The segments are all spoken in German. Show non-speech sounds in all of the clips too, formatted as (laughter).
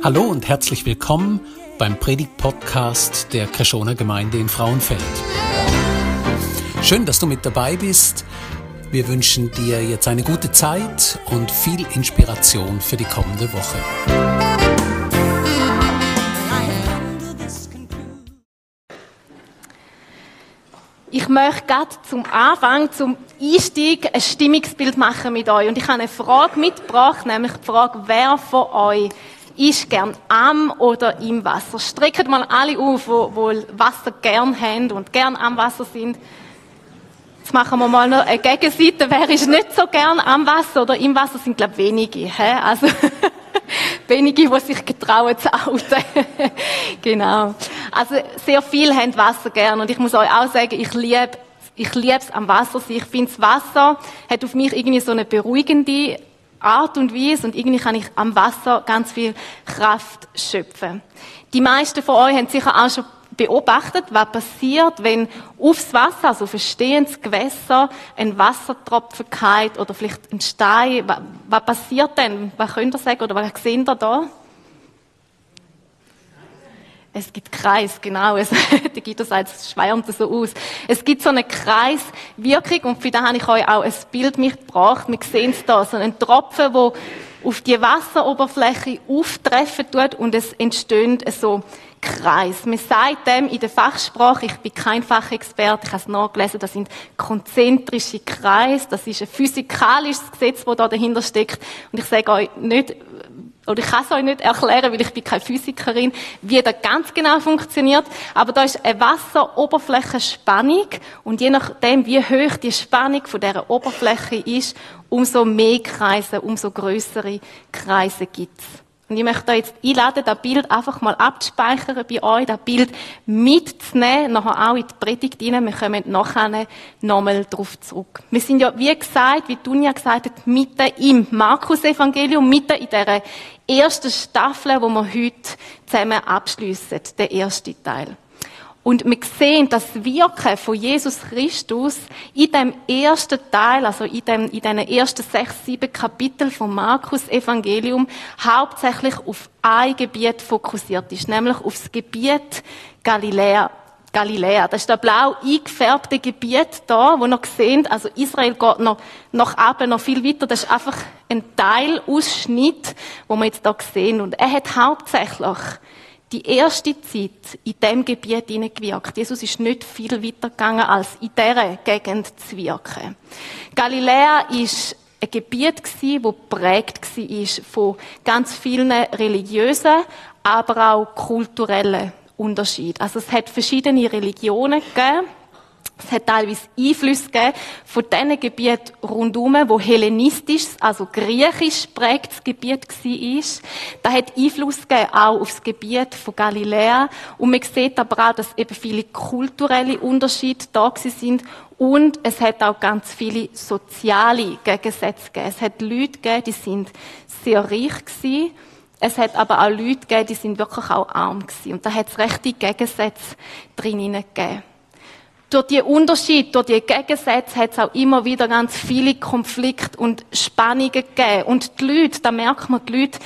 Hallo und herzlich willkommen beim Predigt-Podcast der Kreschoner Gemeinde in Frauenfeld. Schön, dass du mit dabei bist. Wir wünschen dir jetzt eine gute Zeit und viel Inspiration für die kommende Woche. Ich möchte gerade zum Anfang, zum Einstieg, ein Stimmungsbild machen mit euch. Und ich habe eine Frage mitgebracht, nämlich die Frage, wer von euch ist gern am oder im Wasser? Streckt mal alle auf, wo, wo Wasser gern haben und gern am Wasser sind. Jetzt machen wir mal noch eine Gegenseite. Wer ist nicht so gern am Wasser oder im Wasser sind, glaube ich, wenige. He? Also, (laughs) wenige, die sich getrauen zu outen. (laughs) genau. Also, sehr viele haben Wasser gern und ich muss euch auch sagen, ich liebe ich liebe es am Wasser. Ich finde, das Wasser hat auf mich irgendwie so eine beruhigende Art und Weise und irgendwie kann ich am Wasser ganz viel Kraft schöpfen. Die meisten von euch haben sicher auch schon beobachtet, was passiert, wenn aufs Wasser, also verstehendes Gewässer, ein Wassertropfen geht oder vielleicht ein Stein. Was, passiert denn? Was könnt ihr sagen oder was seht ihr da? Es gibt Kreis, genau. Es, (laughs) der Guido sagt, es schwärmt so aus. Es gibt so eine Kreiswirkung und für da habe ich euch auch ein Bild mitgebracht. Wir sehen es da, so einen Tropfen, wo auf die Wasseroberfläche auftreffen tut und es entstehen so Kreis. Man sagt dem in der Fachsprache, ich bin kein Fachexperte, ich habe es nachgelesen, das sind konzentrische Kreise, das ist ein physikalisches Gesetz, das da dahinter steckt. Und ich sage euch nicht, oder ich kann es euch nicht erklären, weil ich bin keine Physikerin, wie das ganz genau funktioniert. Aber da ist eine Wasseroberflächenspannung und je nachdem, wie hoch die Spannung von dieser Oberfläche ist, umso mehr Kreise, umso größere Kreise gibt's. Und ich möchte euch jetzt einladen, das Bild einfach mal abzuspeichern bei euch, das Bild mitzunehmen, nachher auch in die Predigt rein. Wir kommen nachher nochmal darauf zurück. Wir sind ja, wie gesagt, wie Dunja gesagt hat, mitten im Markus-Evangelium, mitten in dieser ersten Staffel, wo wir heute zusammen abschliessen, der erste Teil. Und wir sehen das Wirken von Jesus Christus in dem ersten Teil, also in, dem, in den ersten sechs, sieben Kapiteln vom Markus Evangelium, hauptsächlich auf ein Gebiet fokussiert ist, nämlich auf das Gebiet Galiläa. Galiläa. Das ist das blau eingefärbte Gebiet da, wo noch sehen, also Israel geht noch, noch ab, noch viel weiter. Das ist einfach ein Teilausschnitt, wo wir jetzt da sehen. Und er hat hauptsächlich die erste Zeit in diesem Gebiet gewirkt. Jesus ist nicht viel weiter gegangen, als in dieser Gegend zu wirken. Galiläa ist ein Gebiet gsi, wo prägt war von ganz vielen religiösen, aber auch kulturellen Unterschieden. Also es hat verschiedene Religionen gegeben es hat teilweise Einflüsse gegeben von diesen Gebieten rundherum, wo hellenistisch, also griechisch prägtes Gebiet war. Das hat Einfluss gegeben auch auf das Gebiet von Galiläa. Und man sieht aber auch, dass eben viele kulturelle Unterschiede da sind. Und es hat auch ganz viele soziale Gegensätze gegeben. Es hat Leute gegeben, die sind sehr reich gewesen. Es hat aber auch Leute gegeben, die sind wirklich auch arm gewesen. Und da hat es rechte Gegensätze drin gegeben. Durch die Unterschiede, durch die Gegensätze hat es auch immer wieder ganz viele Konflikte und Spannungen gegeben. Und die Leute, da merkt man, die Leute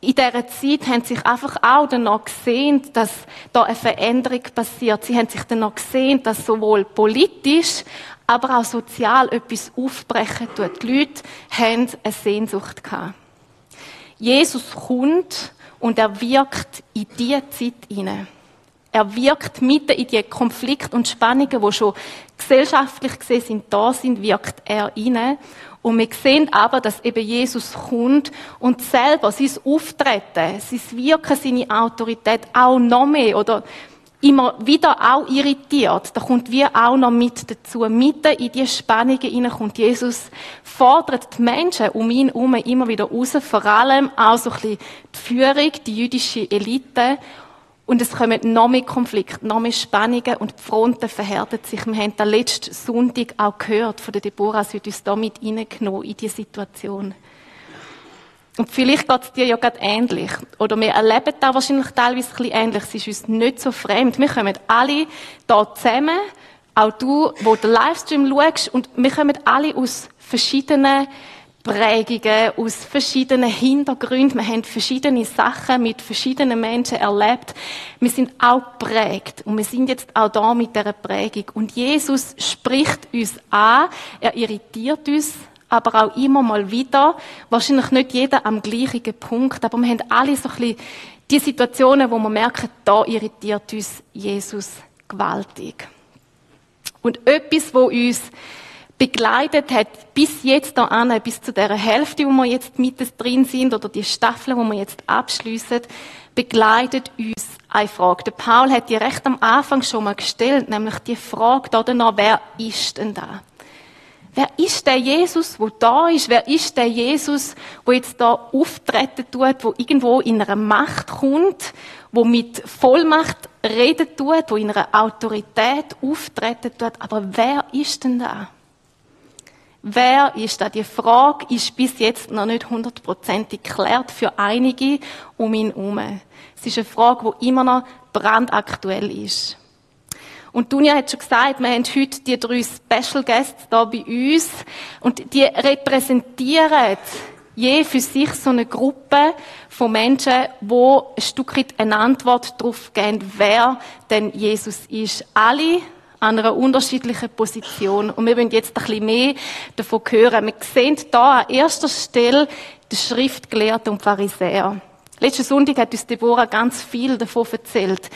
in dieser Zeit haben sich einfach auch danach gesehen, dass da eine Veränderung passiert. Sie haben sich danach gesehen, dass sowohl politisch, aber auch sozial etwas aufbrechen tut. Die Leute haben eine Sehnsucht gehabt. Jesus kommt und er wirkt in diese Zeit hinein. Er wirkt mitten in die Konflikte und Spannungen, die schon gesellschaftlich gesehen sind, da sind, wirkt er hinein. Und wir sehen aber, dass eben Jesus kommt und selber sein Auftreten, sein Wirken, seine Autorität auch noch mehr oder immer wieder auch irritiert. Da kommt wir auch noch mit dazu. Mitten in die Spannungen hinein kommt Jesus, fordert die Menschen um ihn herum immer wieder raus, vor allem auch so ein bisschen die Führung, die jüdische Elite und es kommen noch mehr Konflikte, noch mehr Spannungen und die Fronten verhärten sich. Wir haben das letzten Sonntag auch gehört von der Deborah, sie hat uns da mit reingenommen in diese Situation. Und vielleicht geht es dir ja gerade ähnlich. Oder wir erleben da wahrscheinlich teilweise ein bisschen ähnlich. Es ist uns nicht so fremd. Wir kommen alle da zusammen, auch du, wo den Livestream schaust, und wir kommen alle aus verschiedenen Prägungen aus verschiedenen Hintergründen. Wir haben verschiedene Sachen mit verschiedenen Menschen erlebt. Wir sind auch prägt und wir sind jetzt auch da mit dieser Prägung. Und Jesus spricht uns an, er irritiert uns, aber auch immer mal wieder. Wahrscheinlich nicht jeder am gleichen Punkt, aber wir haben alle so ein bisschen die Situationen, wo wir merken, da irritiert uns Jesus gewaltig. Und etwas, wo uns begleitet hat, bis jetzt da an, bis zu der Hälfte, wo wir jetzt mitten drin sind, oder die Staffel, wo wir jetzt abschließen, begleitet uns eine Frage. Der Paul hat die recht am Anfang schon mal gestellt, nämlich die Frage da danach, wer ist denn da? Wer ist der Jesus, wo da ist? Wer ist der Jesus, wo jetzt da auftreten tut, wo irgendwo in einer Macht kommt, wo mit Vollmacht reden tut, wo in einer Autorität auftreten tut? Aber wer ist denn da? Wer ist da? Die Frage ist bis jetzt noch nicht hundertprozentig geklärt für einige um ihn herum. Es ist eine Frage, die immer noch brandaktuell ist. Und Dunja hat schon gesagt, wir haben heute die drei Special Guests da bei uns. Und die repräsentieren je für sich so eine Gruppe von Menschen, wo ein Stück weit eine Antwort darauf geben, wer denn Jesus ist. Alle an einer unterschiedlichen Position. Und wir wollen jetzt ein bisschen mehr davon hören. Wir sehen da an erster Stelle den Schriftgelehrten und Pharisäer. Letzten Sonntag hat uns Deborah ganz viel davon erzählt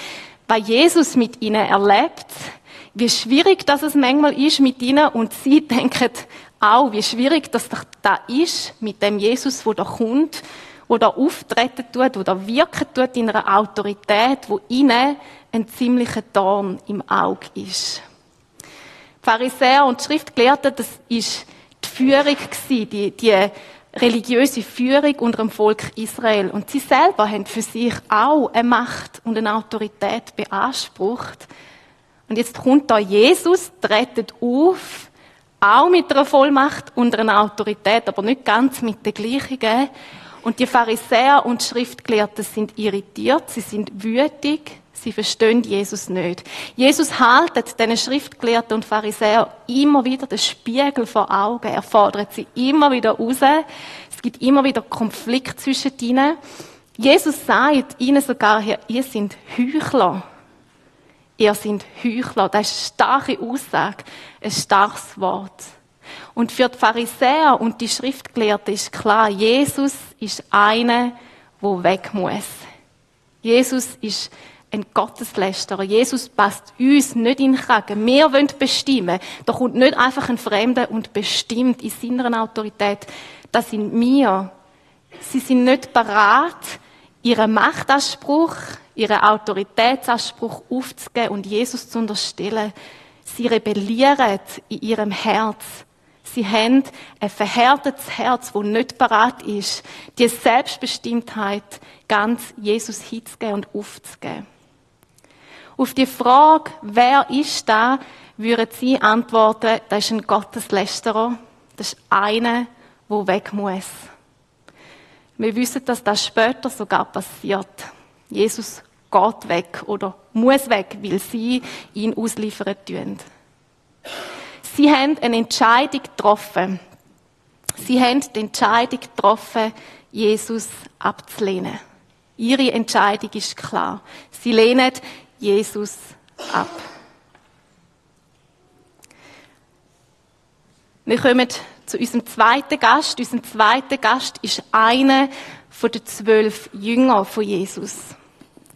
bei Jesus mit ihnen erlebt, wie schwierig das es manchmal ist mit ihnen und sie (laughs) denken auch, wie schwierig das da ist mit dem Jesus, wo da kommt, wo da auftreten tut, wo da wirken tut in einer Autorität, wo ihnen ein ziemlicher Dorn im Auge ist. Pharisäer und die Schriftgelehrten, das ist die Führung die, die religiöse Führung unter dem Volk Israel. Und sie selber haben für sich auch eine Macht und eine Autorität beansprucht. Und jetzt kommt da Jesus, tretet auf, auch mit einer Vollmacht und einer Autorität, aber nicht ganz mit der gleichen. Und die Pharisäer und Schriftgelehrten sind irritiert, sie sind wütig, Sie verstehen Jesus nicht. Jesus haltet diesen Schriftgelehrten und Pharisäern immer wieder den Spiegel vor Augen. Er fordert sie immer wieder raus. Es gibt immer wieder Konflikt zwischen ihnen. Jesus sagt ihnen sogar, ihr seid Heuchler. Ihr seid Heuchler. Das ist eine starke Aussage, ein starkes Wort. Und für die Pharisäer und die Schriftgelehrten ist klar, Jesus ist einer, wo weg muss. Jesus ist ein Gotteslästerer. Jesus passt uns nicht in den Kragen. Wir wollen bestimmen. Da kommt nicht einfach ein Fremder und bestimmt in seiner Autorität. Das sind wir. Sie sind nicht bereit, ihren Machtanspruch, ihren Autoritätsanspruch aufzugeben und Jesus zu unterstellen. Sie rebellieren in ihrem Herz. Sie haben ein verhärtetes Herz, wo nicht bereit ist, die Selbstbestimmtheit ganz Jesus hinzugeben und aufzugeben. Auf die Frage, wer ist da, würden sie antworten, das ist ein Gotteslästerer. Das ist einer, der weg muss. Wir wissen, dass das später sogar passiert. Jesus geht weg oder muss weg, weil sie ihn ausliefern tun. Sie haben eine Entscheidung getroffen. Sie haben die Entscheidung getroffen, Jesus abzulehnen. Ihre Entscheidung ist klar. Sie lehnen Jesus ab. Wir kommen zu unserem zweiten Gast. Unser zweiter Gast ist einer den zwölf Jüngern von Jesus.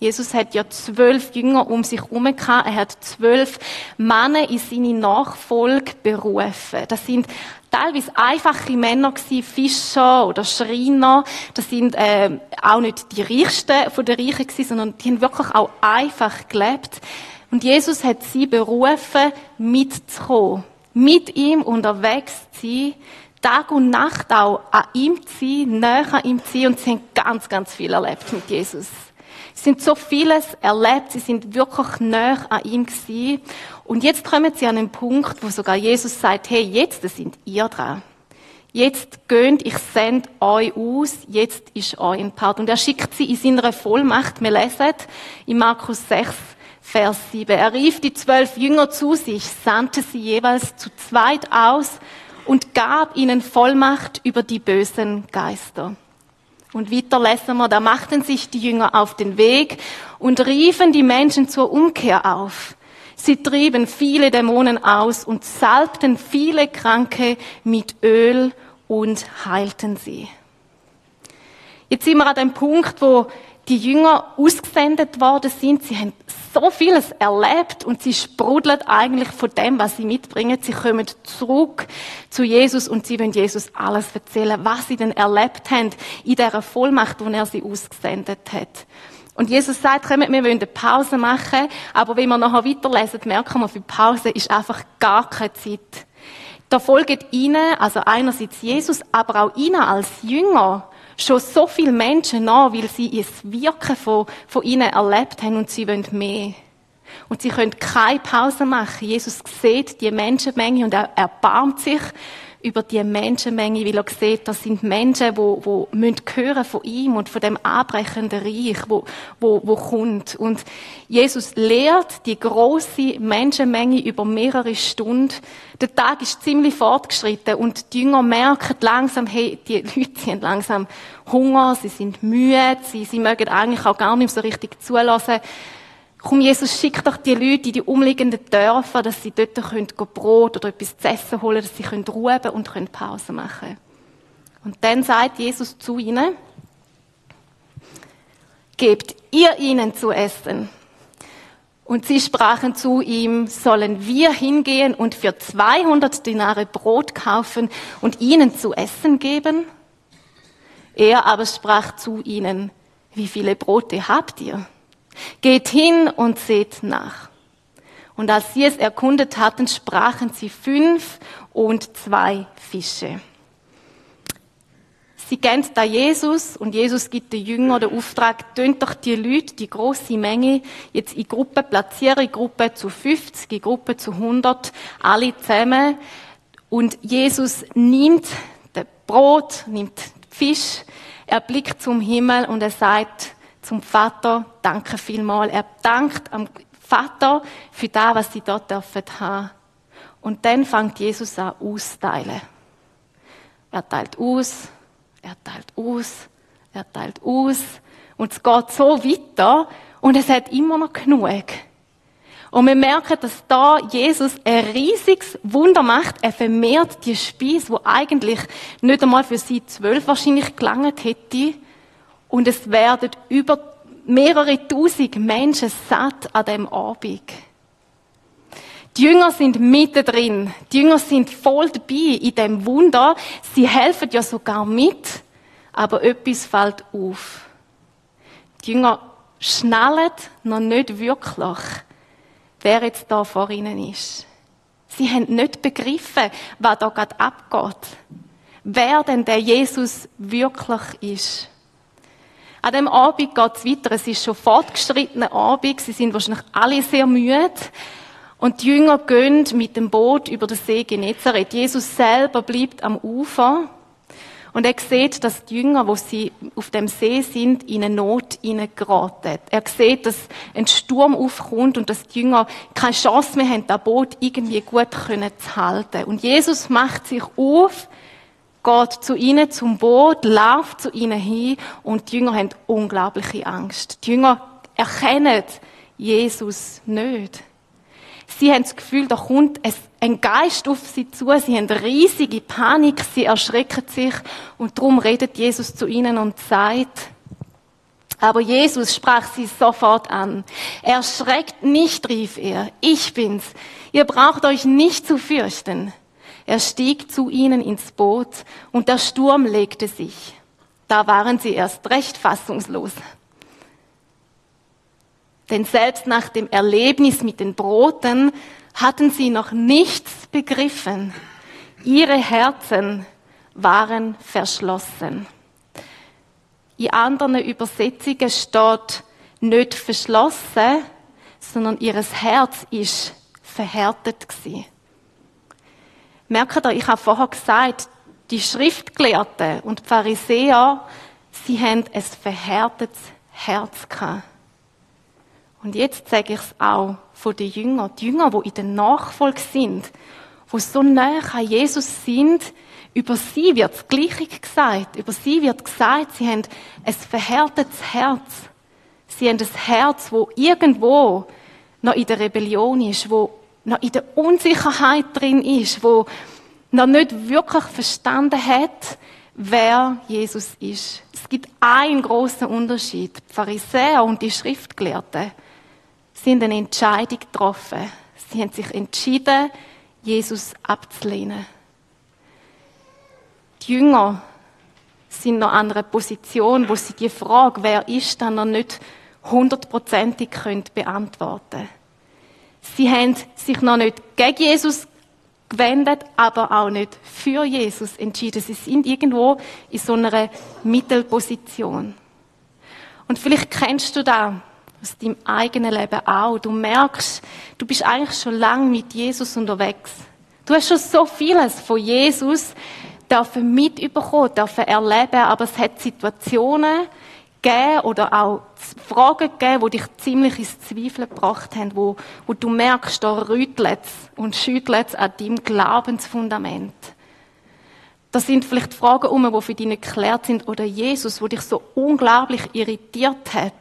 Jesus hat ja zwölf Jünger um sich herum gehabt. Er hat zwölf Männer in seine Nachfolge berufen. Das sind teilweise einfache Männer gewesen, Fischer oder Schreiner. Das sind äh, auch nicht die Reichsten von der Reichen gewesen, sondern die haben wirklich auch einfach gelebt. Und Jesus hat sie berufen, mitzukommen, mit ihm unterwegs zu sein, Tag und Nacht auch an ihm zu sein, näher an ihm zu sein. Und sie haben ganz, ganz viel erlebt mit Jesus. Sie sind so vieles erlebt, sie sind wirklich näher an ihm gewesen. Und jetzt kommen sie an einen Punkt, wo sogar Jesus sagt, hey, jetzt sind ihr dran. Jetzt gönnt, ich sende euch aus, jetzt ist ein Part. Und er schickt sie in seiner Vollmacht. Wir lesen in Markus 6, Vers 7. Er rief die zwölf Jünger zu sich, sandte sie jeweils zu zweit aus und gab ihnen Vollmacht über die bösen Geister. Und weiter lesen wir, da machten sich die Jünger auf den Weg und riefen die Menschen zur Umkehr auf. Sie trieben viele Dämonen aus und salbten viele Kranke mit Öl und heilten sie. Jetzt sind wir an dem Punkt, wo die Jünger ausgesendet worden sind. Sie haben so vieles erlebt und sie sprudeln eigentlich von dem, was sie mitbringen. Sie kommen zurück zu Jesus und sie wollen Jesus alles erzählen, was sie denn erlebt haben in dieser Vollmacht, wo er sie ausgesendet hat. Und Jesus sagt, wir wollen eine Pause machen, aber wenn wir nachher weiterlesen, merken wir, für Pause ist einfach gar keine Zeit. Da folgen ihnen, also einerseits Jesus, aber auch ihnen als Jünger, schon so viele Menschen nach, weil sie es Wirken von, von ihnen erlebt haben und sie wollen mehr. Und sie können keine Pause machen. Jesus sieht die Menschenmenge und er erbarmt sich über die Menschenmenge, weil er sieht, das sind Menschen, wo, wo müssen hören von ihm und von dem anbrechenden Reich, wo, wo, wo kommt. Und Jesus lehrt die große Menschenmenge über mehrere Stunden. Der Tag ist ziemlich fortgeschritten und die Jünger merken langsam, hey, die (laughs) Leute sind langsam Hunger, sie sind müde, sie, sie mögen eigentlich auch gar nicht so richtig zulassen. Komm, Jesus, schick doch die Leute in die umliegenden Dörfer, dass sie dort können Brot oder etwas zu essen holen, dass sie können ruhen und können Pause machen Und dann sagt Jesus zu ihnen, gebt ihr ihnen zu essen. Und sie sprachen zu ihm, sollen wir hingehen und für 200 Dinare Brot kaufen und ihnen zu essen geben? Er aber sprach zu ihnen, wie viele Brote habt ihr? Geht hin und seht nach. Und als sie es erkundet hatten, sprachen sie fünf und zwei Fische. Sie kennt da Jesus und Jesus gibt den Jünger den Auftrag, tönt doch die Leute, die große Menge, jetzt in Gruppen platzieren, Gruppe zu 50, in Gruppe zu 100, alle zusammen. Und Jesus nimmt das Brot, nimmt Fisch, er blickt zum Himmel und er sagt, zum Vater, danke vielmal. Er dankt am Vater für das, was sie dort dürfen haben. Und dann fängt Jesus an austeilen. Er teilt aus, er teilt aus, er teilt aus. Und es geht so weiter und es hat immer noch genug. Und wir merken, dass da Jesus ein riesiges Wunder macht. Er vermehrt die Speise, wo eigentlich nicht einmal für sie zwölf wahrscheinlich gelangt hätte. Und es werden über mehrere tausend Menschen satt an dem Abend. Die Jünger sind mittendrin. Die Jünger sind voll dabei in dem Wunder. Sie helfen ja sogar mit. Aber etwas fällt auf. Die Jünger schnallen noch nicht wirklich, wer jetzt da vor ihnen ist. Sie haben nicht begriffen, was da gerade abgeht. Wer denn der Jesus wirklich ist. An dem Abend geht es weiter. Es ist schon fortgeschrittener Abend. Sie sind wahrscheinlich alle sehr müde. Und die Jünger gehen mit dem Boot über den See Genezareth. Jesus selber bleibt am Ufer. Und er sieht, dass die Jünger, wo sie auf dem See sind, in eine Not geraten. Er sieht, dass ein Sturm aufkommt und dass die Jünger keine Chance mehr haben, das Boot irgendwie gut zu halten. Und Jesus macht sich auf, geht zu ihnen zum Boot, läuft zu ihnen hin und die Jünger haben unglaubliche Angst. Die Jünger erkennen Jesus nicht. Sie haben das Gefühl, da kommt ein Geist auf sie zu, sie haben riesige Panik, sie erschrecken sich und darum redet Jesus zu ihnen und sagt, aber Jesus sprach sie sofort an. Erschreckt nicht, rief er, ich bin's. Ihr braucht euch nicht zu fürchten. Er stieg zu ihnen ins Boot und der Sturm legte sich. Da waren sie erst recht fassungslos. Denn selbst nach dem Erlebnis mit den Broten hatten sie noch nichts begriffen. Ihre Herzen waren verschlossen. In anderen Übersetzungen steht nicht verschlossen, sondern ihres Herz ist verhärtet gewesen. Merkt ihr, ich habe vorher gesagt, die Schriftgelehrten und die Pharisäer, sie haben ein verhärtetes Herz gehabt. Und jetzt sage ich es auch von den Jüngern. Die Jünger, die in der Nachfolge sind, wo so nah an Jesus sind, über sie wird das Gleiche gesagt. Über sie wird gesagt, sie haben ein verhärtetes Herz. Sie haben ein Herz, wo irgendwo noch in der Rebellion ist, wo noch in der Unsicherheit drin ist, wo noch nicht wirklich verstanden hat, wer Jesus ist. Es gibt einen großen Unterschied. Die Pharisäer und die Schriftgelehrten sind eine Entscheidung getroffen. Sie haben sich entschieden, Jesus abzulehnen. Die Jünger sind noch an einer Position, wo sie die Frage, wer ist, dann noch nicht hundertprozentig beantworten können. Sie haben sich noch nicht gegen Jesus gewendet, aber auch nicht für Jesus entschieden. Sie sind irgendwo in so einer Mittelposition. Und vielleicht kennst du das aus deinem eigenen Leben auch. Du merkst, du bist eigentlich schon lange mit Jesus unterwegs. Du hast schon so vieles von Jesus dürfen mitbekommen, dürfen erleben, aber es hat Situationen gegeben oder auch Fragen gegeben, die dich ziemlich ins Zweifeln gebracht haben, wo, wo du merkst, da rüttelt und schüttelt an deinem Glaubensfundament. Das sind vielleicht Fragen um, die für dich nicht geklärt sind, oder Jesus, wo dich so unglaublich irritiert hat.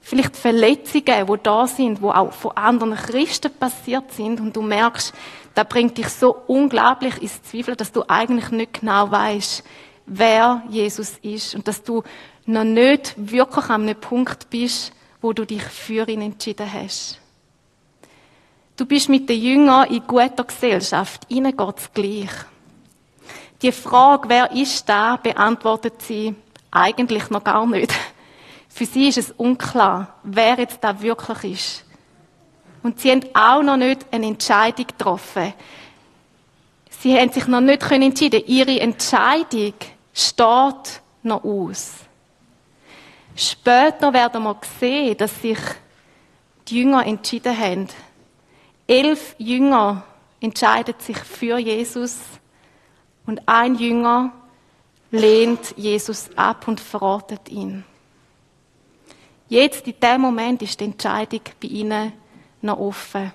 Vielleicht Verletzungen, die da sind, die auch von anderen Christen passiert sind, und du merkst, das bringt dich so unglaublich ins Zweifel, dass du eigentlich nicht genau weißt, wer Jesus ist und dass du noch nicht wirklich an einem Punkt bist, wo du dich für ihn entschieden hast. Du bist mit den Jüngern in guter Gesellschaft. Ihnen geht's gleich. Die Frage, wer ist da, beantwortet sie eigentlich noch gar nicht. Für sie ist es unklar, wer jetzt da wirklich ist. Und sie haben auch noch nicht eine Entscheidung getroffen. Sie haben sich noch nicht entschieden. Ihre Entscheidung steht noch aus. Später werden wir sehen, dass sich die Jünger entschieden haben. Elf Jünger entscheiden sich für Jesus und ein Jünger lehnt Jesus ab und verratet ihn. Jetzt, in dem Moment, ist die Entscheidung bei ihnen noch offen.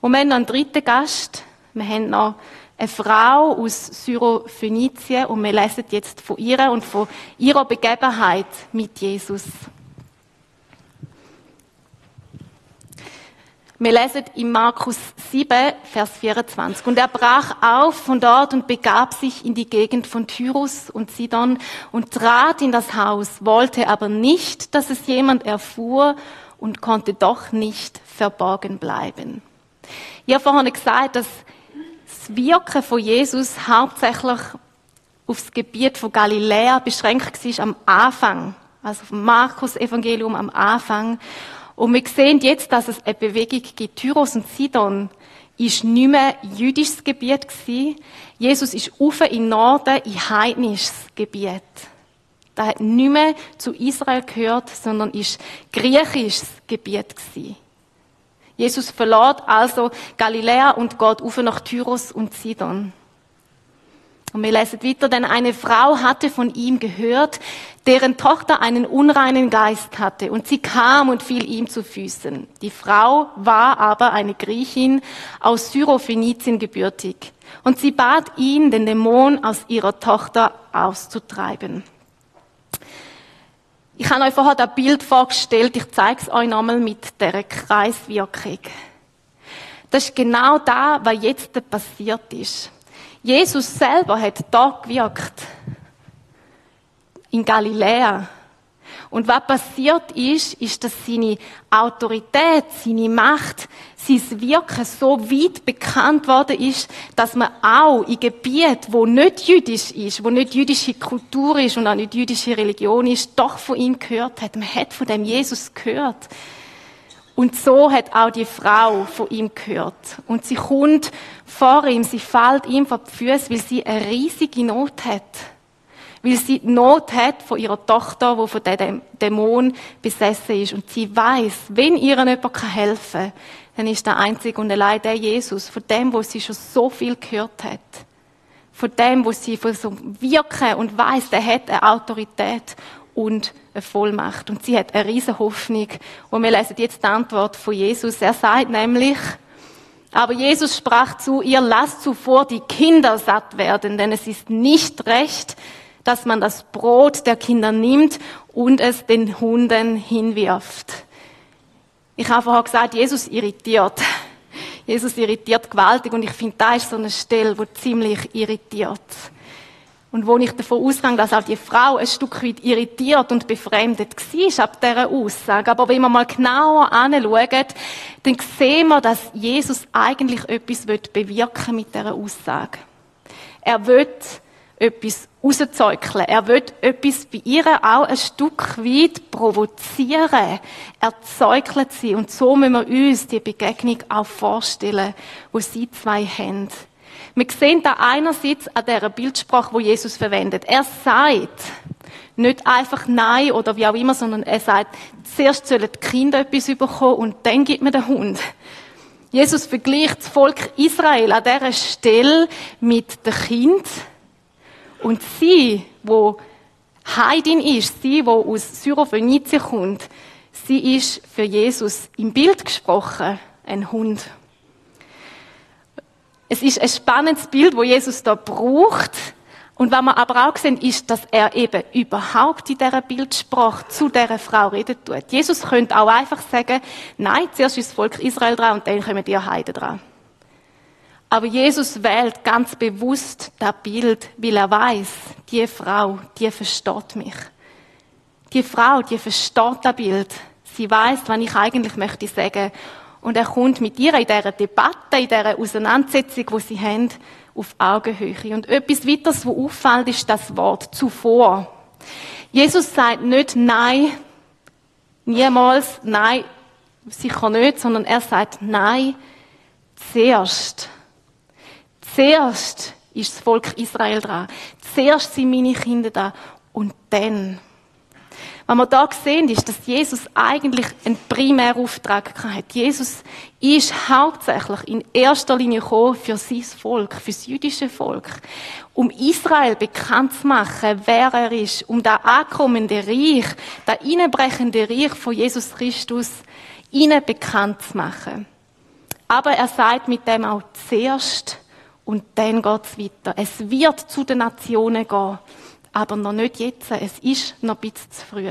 Und wir haben noch einen dritten Gast. Wir haben noch eine Frau aus Syrophönizien und wir lesen jetzt von ihr und von ihrer Begebenheit mit Jesus. Wir lesen in Markus 7, Vers 24. Und er brach auf von dort und begab sich in die Gegend von Tyrus und Sidon und trat in das Haus, wollte aber nicht, dass es jemand erfuhr und konnte doch nicht verborgen bleiben. Ich habe vorhin gesagt, dass das Wirken von Jesus hauptsächlich auf das Gebiet von Galiläa beschränkt war am Anfang, also vom Markus-Evangelium am Anfang. Und wir sehen jetzt, dass es eine Bewegung gibt. Tyros und Sidon ist nicht mehr jüdisches Gebiet gewesen. Jesus ist auf in Norden in heidnisches Gebiet. Das hat nicht mehr zu Israel gehört, sondern ist griechisches Gebiet gewesen. Jesus verlässt also Galiläa und geht auf nach Tyros und Sidon. Und wir lesen weiter, denn eine Frau hatte von ihm gehört, deren Tochter einen unreinen Geist hatte, und sie kam und fiel ihm zu Füßen. Die Frau war aber eine Griechin aus Syrophenizien gebürtig, und sie bat ihn, den Dämon aus ihrer Tochter auszutreiben. Ich habe euch vorher ein Bild vorgestellt, ich zeige es euch nochmal mit der Kreiswirkung. Das ist genau da, was jetzt passiert ist. Jesus selber hat da gewirkt. In Galiläa. Und was passiert ist, ist, dass seine Autorität, seine Macht, sein Wirken so weit bekannt worden ist, dass man auch in Gebieten, wo nicht jüdisch ist, wo nicht jüdische Kultur ist und auch nicht jüdische Religion ist, doch von ihm gehört hat. Man hat von dem Jesus gehört. Und so hat auch die Frau von ihm gehört. Und sie kommt vor ihm, sie fällt ihm vor die Füße, weil sie eine riesige Not hat weil sie Not hat von ihrer Tochter, die von dem Dämon besessen ist. Und sie weiß, wenn ihr jemand helfen kann, dann ist der einzige und allein der Jesus, von dem, wo sie schon so viel gehört hat. Von dem, wo sie von so wirken und weiß, der hat eine Autorität und eine Vollmacht. Und sie hat eine riesige Hoffnung. Und wir lesen jetzt die Antwort von Jesus. Er sagt nämlich, Aber Jesus sprach zu ihr, lasst zuvor die Kinder satt werden, denn es ist nicht recht, dass man das Brot der Kinder nimmt und es den Hunden hinwirft. Ich habe vorher gesagt, Jesus irritiert. Jesus irritiert gewaltig und ich finde, da ist so eine Stelle, wo ziemlich irritiert. Und wo ich davon ausgehe, dass auch die Frau ein Stück weit irritiert und befremdet war ab dieser Aussage. Aber wenn wir mal genauer anschauen, dann sehen wir, dass Jesus eigentlich etwas bewirken mit dieser Aussage. Er will etwas rauszeugeln. Er will etwas bei ihr auch ein Stück weit provozieren. Er zeugelt sie. Und so müssen wir uns die Begegnung auch vorstellen, wo sie zwei haben. Wir sehen da einerseits an dieser Bildsprache, wo Jesus verwendet. Er sagt nicht einfach Nein oder wie auch immer, sondern er sagt, zuerst sollen die Kinder etwas bekommen und dann gibt mir den Hund. Jesus vergleicht das Volk Israel an dieser Stelle mit dem Kind und sie, wo Heidin ist, sie, wo aus Syrophönizien kommt, sie ist für Jesus im Bild gesprochen ein Hund. Es ist ein spannendes Bild, wo Jesus da braucht. Und was wir aber auch sehen, ist, dass er eben überhaupt in dieser Bildsprache zu dieser Frau reden tut. Jesus könnte auch einfach sagen, nein, zuerst ist das Volk Israel dran und dann kommen die Heiden dran. Aber Jesus wählt ganz bewusst das Bild, weil er weiß, die Frau, die versteht mich. Die Frau, die versteht das Bild. Sie weiß, was ich eigentlich möchte sagen. Und er kommt mit ihr in dieser Debatte, in dieser Auseinandersetzung, wo sie haben, auf Augenhöhe. Und etwas weiteres, was auffällt, ist das Wort zuvor. Jesus sagt nicht Nein, niemals, Nein, sicher nicht, sondern er sagt Nein, zuerst. Zuerst ist das Volk Israel dran. Zuerst sind meine Kinder da. Und dann. Was wir da sehen, ist, dass Jesus eigentlich einen primären Auftrag hat. Jesus ist hauptsächlich in erster Linie gekommen für sein Volk, für das jüdische Volk. Um Israel bekannt zu machen, wer er ist. Um das ankommende Reich, das einbrechende Reich von Jesus Christus, ihnen bekannt zu machen. Aber er sagt mit dem auch zuerst, und dann geht's weiter. Es wird zu den Nationen gehen. Aber noch nicht jetzt. Es ist noch ein bisschen zu früh.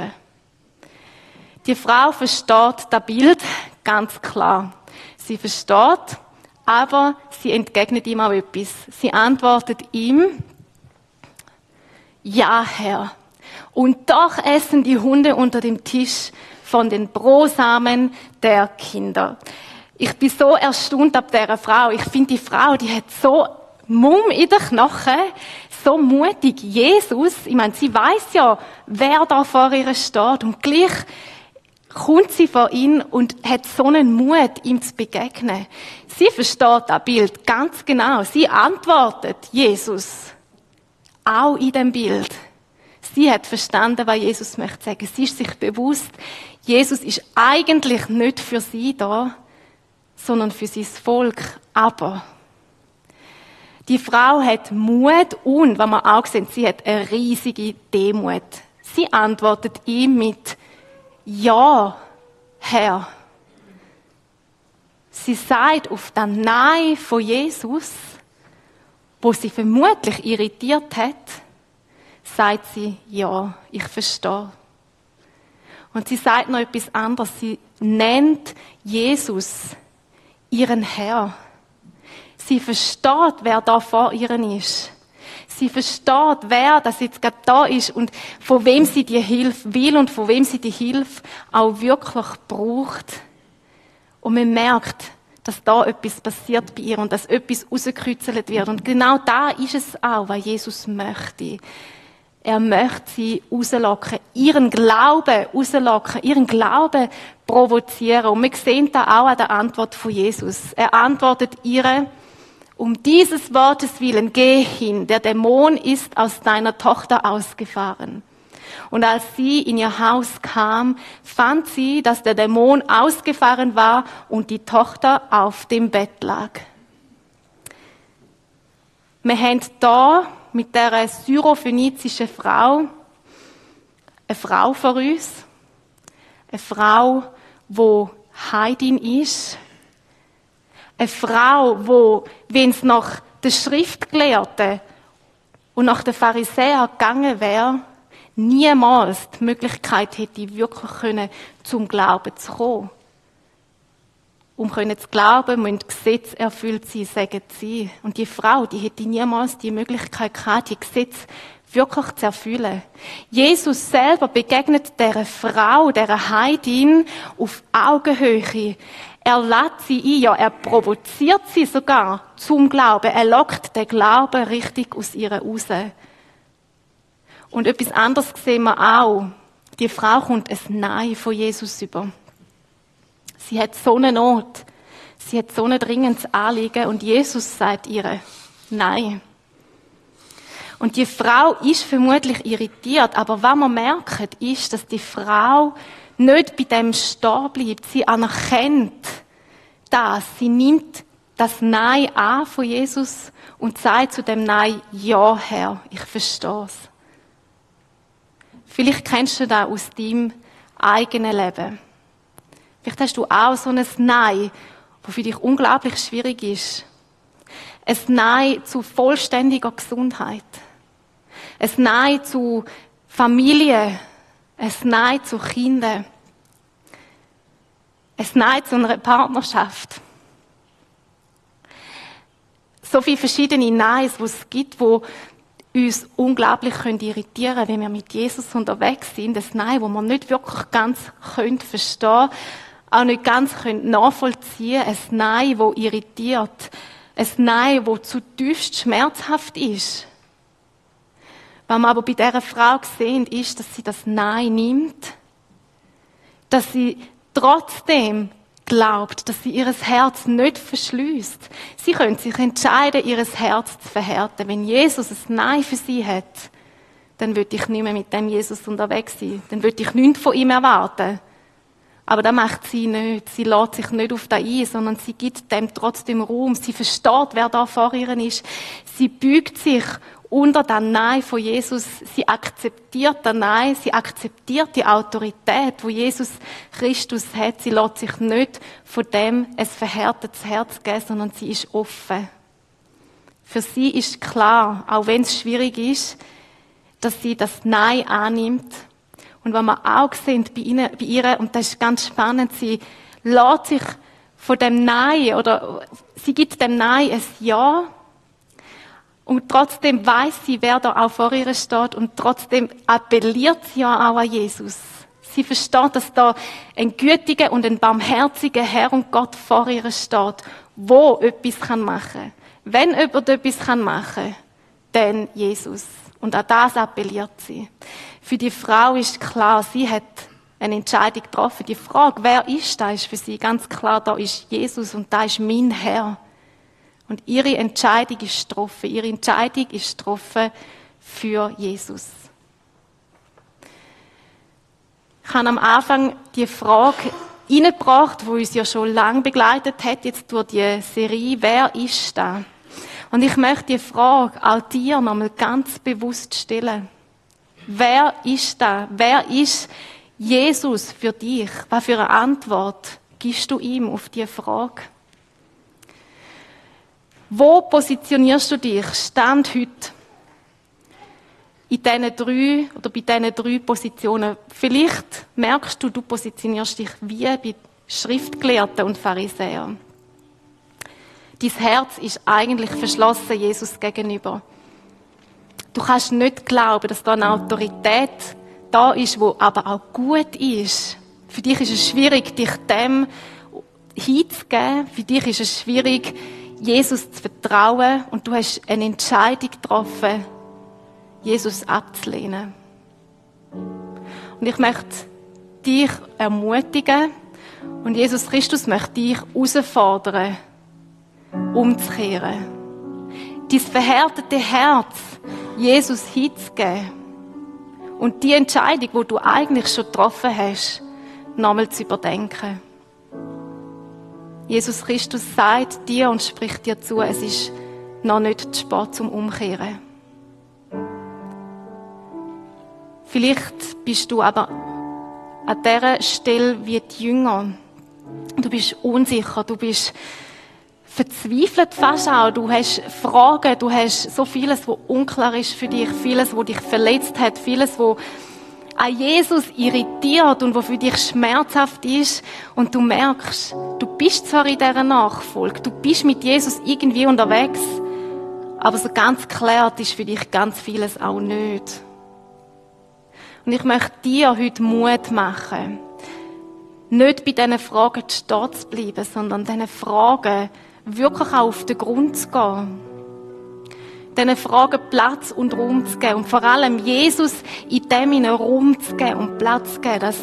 Die Frau versteht das Bild ganz klar. Sie versteht, aber sie entgegnet ihm auch etwas. Sie antwortet ihm, ja, Herr. Und doch essen die Hunde unter dem Tisch von den Brosamen der Kinder. Ich bin so erstaunt ab dieser Frau. Ich finde, die Frau, die hat so Mumm in den Knochen, so mutig. Jesus, ich meine, sie weiß ja, wer da vor ihr steht und gleich kommt sie vor ihn und hat so einen Mut, ihm zu begegnen. Sie versteht das Bild ganz genau. Sie antwortet Jesus auch in dem Bild. Sie hat verstanden, was Jesus möchte sagen. Sie ist sich bewusst, Jesus ist eigentlich nicht für sie da, sondern für sein Volk. Aber die Frau hat Mut und, was wir auch sehen, sie hat eine riesige Demut. Sie antwortet ihm mit Ja, Herr. Sie sagt auf das Nein von Jesus, wo sie vermutlich irritiert hat, sagt sie, ja, ich verstehe. Und sie sagt noch etwas anderes. Sie nennt Jesus ihren Herr. Sie versteht, wer da vor ihr ist. Sie versteht, wer das jetzt gerade da ist und von wem sie die Hilfe will und von wem sie die Hilfe auch wirklich braucht. Und man merkt, dass da etwas passiert bei ihr und dass etwas rausgekürzelt wird. Und genau da ist es auch, was Jesus möchte. Er möchte sie rauslocken, ihren Glauben rauslocken, ihren Glauben provozieren. Und wir sehen da auch an der Antwort von Jesus. Er antwortet ihr, um dieses Wortes willen, geh hin, der Dämon ist aus deiner Tochter ausgefahren. Und als sie in ihr Haus kam, fand sie, dass der Dämon ausgefahren war und die Tochter auf dem Bett lag. Wir haben da mit der syrophönizischen Frau. Eine Frau vor uns, eine Frau, wo Heidin ist, Eine Frau, wo, wenn es nach der Schriftgelehrten und nach den Pharisäern gegangen wäre, niemals die Möglichkeit hätte, wirklich können, zum Glauben zu kommen. Um können zu glauben, müssen Gesetze erfüllt sein, sagen sie. Und die Frau, die hätte niemals die Möglichkeit gehabt, die Gesetze wirklich zu erfüllen. Jesus selber begegnet der Frau, der Heidin, auf Augenhöhe. Er lädt sie ein, ja, er provoziert sie sogar zum Glauben. Er lockt den Glauben richtig aus ihr raus. Und etwas anderes sehen wir auch. Die Frau kommt ein Nein von Jesus über. Sie hat so eine Not. Sie hat so ein dringendes Anliegen und Jesus sagt ihr Nein. Und die Frau ist vermutlich irritiert, aber was man merkt, ist, dass die Frau nicht bei dem stehen bleibt. Sie anerkennt das. Sie nimmt das Nein an von Jesus und sagt zu dem Nein, ja, Herr, ich verstehe es. Vielleicht kennst du das aus deinem eigenen Leben. Vielleicht hast du auch so ein Nein, das für dich unglaublich schwierig ist. Ein Nein zu vollständiger Gesundheit. Ein Nein zu Familie. Ein Nein zu Kindern. Ein Nein zu einer Partnerschaft. So viele verschiedene Neins, die es gibt, wo uns unglaublich können irritieren wenn wir mit Jesus unterwegs sind. Das Nein, wo wir nicht wirklich ganz können verstehen auch nicht ganz können nachvollziehen Ein Nein, wo irritiert. Ein Nein, wo zutiefst schmerzhaft ist. Was wir aber bei dieser Frau sehen, ist, dass sie das Nein nimmt, dass sie trotzdem glaubt, dass sie ihr Herz nicht verschließt. Sie können sich entscheiden, ihr Herz zu verhärten. Wenn Jesus ein Nein für sie hat, dann würde ich nicht mehr mit dem Jesus unterwegs sein. Dann würde ich nichts von ihm erwarten. Aber das macht sie nicht. Sie lässt sich nicht auf das ein, sondern sie gibt dem trotzdem Raum. Sie versteht, wer da vor ihr ist. Sie bügt sich unter das Nein von Jesus. Sie akzeptiert das Nein. Sie akzeptiert die Autorität, wo Jesus Christus hat. Sie lässt sich nicht von dem ein verhärtetes Herz geben, sondern sie ist offen. Für sie ist klar, auch wenn es schwierig ist, dass sie das Nein annimmt und was wir auch sehen bei, ihnen, bei ihr, und das ist ganz spannend, sie lässt sich von dem Nein, oder sie gibt dem Nein ein Ja, und trotzdem weiß sie, wer da auch vor ihr steht, und trotzdem appelliert sie ja auch an Jesus. Sie versteht, dass da ein gütiger und ein barmherziger Herr und Gott vor ihr steht, wo etwas machen kann. Wenn jemand etwas machen kann, dann Jesus. Und an das appelliert sie. Für die Frau ist klar, sie hat eine Entscheidung getroffen. Die Frage, wer ist da, ist für sie ganz klar, da ist Jesus und da ist mein Herr. Und ihre Entscheidung ist getroffen. Ihre Entscheidung ist getroffen für Jesus. Ich habe am Anfang die Frage hineingebracht, die uns ja schon lange begleitet hat, jetzt durch die Serie, wer ist da? Und ich möchte die Frage auch dir nochmal ganz bewusst stellen. Wer ist da? Wer ist Jesus für dich? Was für eine Antwort gibst du ihm auf diese Frage? Wo positionierst du dich? Stand heute in diesen drei oder bei diesen drei Positionen. Vielleicht merkst du, du positionierst dich wie bei Schriftgelehrten und Pharisäern. Dein Herz ist eigentlich verschlossen Jesus gegenüber. Du kannst nicht glauben, dass da eine Autorität da ist, wo aber auch gut ist. Für dich ist es schwierig, dich dem hinzugeben. Für dich ist es schwierig, Jesus zu vertrauen. Und du hast eine Entscheidung getroffen, Jesus abzulehnen. Und ich möchte dich ermutigen und Jesus Christus möchte dich herausfordern, umzukehren. Dein verhärtete Herz Jesus hinzugeben und die Entscheidung, wo du eigentlich schon getroffen hast, nochmal zu überdenken. Jesus Christus sagt dir und spricht dir zu, es ist noch nicht zu spät zum Umkehren. Vielleicht bist du aber an dieser Stelle wie die Jünger. Du bist unsicher, du bist verzweifelt fast auch. Du hast Fragen, du hast so vieles, wo unklar ist für dich, vieles, wo dich verletzt hat, vieles, wo an Jesus irritiert und wo für dich schmerzhaft ist und du merkst, du bist zwar in dieser Nachfolge, du bist mit Jesus irgendwie unterwegs, aber so ganz klärt ist für dich ganz vieles auch nicht. Und ich möchte dir heute Mut machen, nicht bei diesen Fragen stehen zu bleiben, sondern diesen Fragen wirklich auch auf den Grund zu gehen. Diesen Fragen Platz und Raum zu geben und vor allem Jesus in dem Raum zu geben und Platz zu geben, dass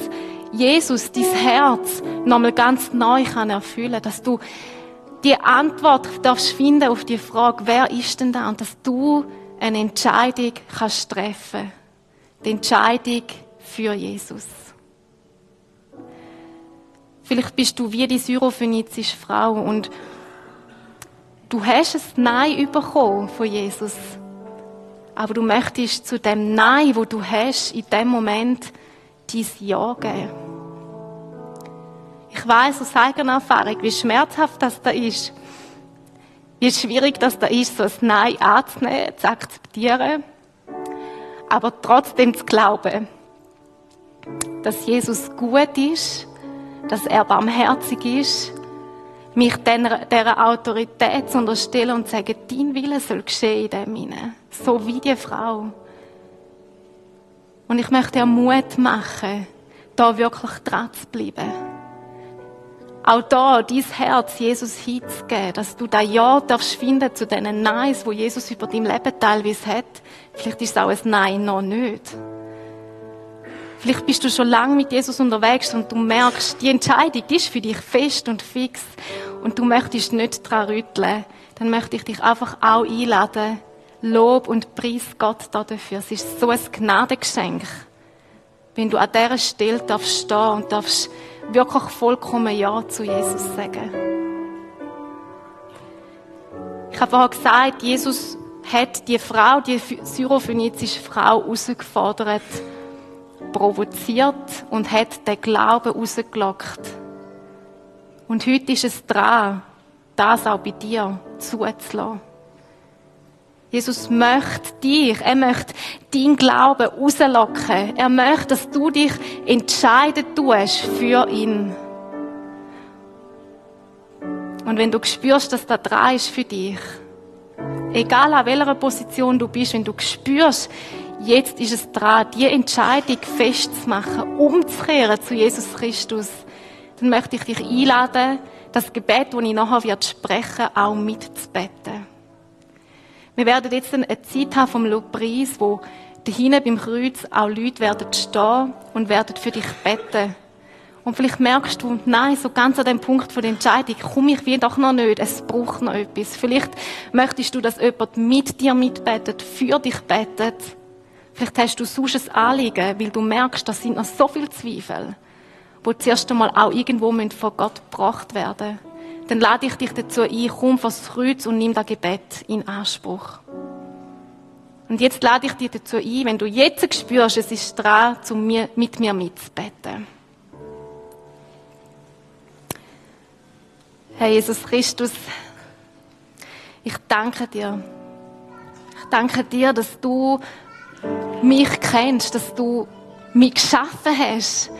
Jesus dein Herz nochmal ganz neu kann erfüllen, dass du die Antwort darfst finden auf die Frage, wer ist denn da? Und dass du eine Entscheidung kannst treffen, die Entscheidung für Jesus. Vielleicht bist du wie die syrophönizische Frau und Du hast ein Nein bekommen von Jesus. Aber du möchtest zu dem Nein, wo du hast, in dem Moment dein Ja geben. Ich weiß aus eigener Erfahrung, wie schmerzhaft das da ist. Wie schwierig das da ist, so ein Nein anzunehmen, zu akzeptieren. Aber trotzdem zu glauben, dass Jesus gut ist, dass er barmherzig ist mich dieser Autorität zu unterstellen und zu sagen, dein Wille soll geschehen in dem hinein. So wie die Frau. Und ich möchte dir Mut machen, da wirklich dran zu bleiben. Auch da, dein Herz Jesus hinzugeben, dass du da Ja darfst finden zu diesen Neins, wo Jesus über dein Leben teilweise hat. Vielleicht ist es auch ein Nein noch nicht. Vielleicht bist du schon lange mit Jesus unterwegs und du merkst, die Entscheidung die ist für dich fest und fix und du möchtest nicht daran rütteln. Dann möchte ich dich einfach auch einladen. Lob und Preis Gott dafür. Es ist so ein Gnadengeschenk. Wenn du an dieser Stelle darfst stehen und darfst wirklich vollkommen Ja zu Jesus sagen. Ich habe vorhin gesagt, Jesus hat die Frau, die syrophönizische Frau, herausgefordert, provoziert und hat den Glauben rausgelockt. Und heute ist es dran, das auch bei dir zuzulassen. Jesus möchte dich, er möchte deinen Glauben rauslocken. Er möchte, dass du dich entscheiden tust für ihn. Und wenn du spürst, dass das dran ist für dich, egal an welcher Position du bist, wenn du spürst, Jetzt ist es dran, die Entscheidung festzumachen, umzukehren zu Jesus Christus. Dann möchte ich dich einladen, das Gebet, das ich nachher wird sprechen, auch mitzubeten. Wir werden jetzt eine Zeit haben vom Lobpreis, wo dahinten beim Kreuz auch Leute werden stehen und werden für dich beten. Und vielleicht merkst du, nein, so ganz an dem Punkt von der Entscheidung komme ich wie doch noch nicht. Es braucht noch etwas. Vielleicht möchtest du, dass jemand mit dir mitbetet, für dich betet. Vielleicht hast du sonst ein Anliegen, weil du merkst, da sind noch so viele Zweifel, die zuerst einmal auch irgendwo von Gott gebracht werden Dann lade ich dich dazu ein, komm vors Kreuz und nimm das Gebet in Anspruch. Und jetzt lade ich dich dazu ein, wenn du jetzt spürst, es ist dran, mit mir mitzubeten. Herr Jesus Christus, ich danke dir. Ich danke dir, dass du mich kennst, dass du mich geschaffen hast,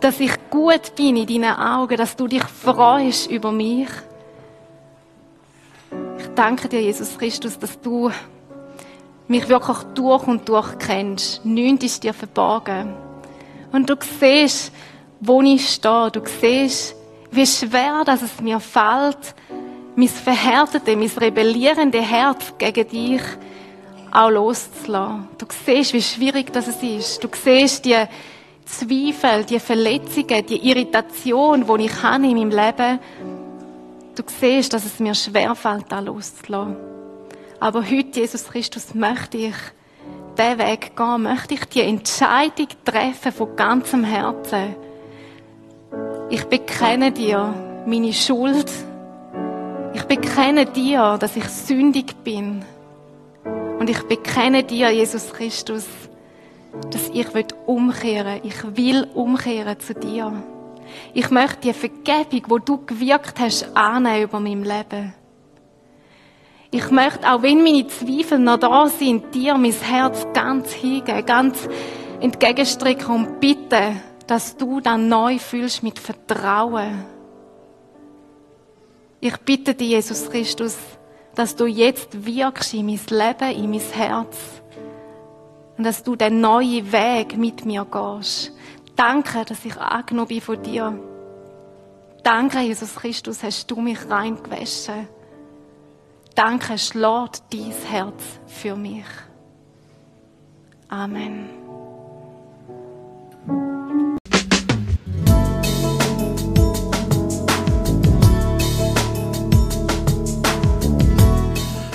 dass ich gut bin in deinen Augen, dass du dich freust über mich. Ich danke dir, Jesus Christus, dass du mich wirklich durch und durch kennst. Nichts ist dir verborgen. Und du siehst, wo ich stehe. Du siehst, wie schwer dass es mir fällt, mein verhärtete, mein rebellierende Herz gegen dich auch loszulassen. Du siehst, wie schwierig das ist. Du siehst die Zweifel, die Verletzungen, die Irritation, die ich habe in meinem Leben. Du siehst, dass es mir schwerfällt, da loszulassen. Aber heute, Jesus Christus, möchte ich diesen Weg gehen, möchte ich die Entscheidung treffen von ganzem Herzen. Ich bekenne dir meine Schuld. Ich bekenne dir, dass ich sündig bin. Und ich bekenne dir, Jesus Christus, dass ich umkehren. Ich will umkehren zu dir. Ich möchte die Vergebung, wo du gewirkt hast, annehmen über meinem Leben. Ich möchte, auch wenn meine Zweifel noch da sind, dir mein Herz ganz hingeben, ganz entgegenstrecken und bitten, dass du dann neu fühlst mit Vertrauen. Ich bitte dich, Jesus Christus, dass du jetzt wirkst in mein Leben, in mein Herz. Und dass du den neuen Weg mit mir gehst. Danke, dass ich angenommen bin von dir. Danke, Jesus Christus, hast du mich reingewaschen. Danke, schlägt dein Herz für mich. Amen.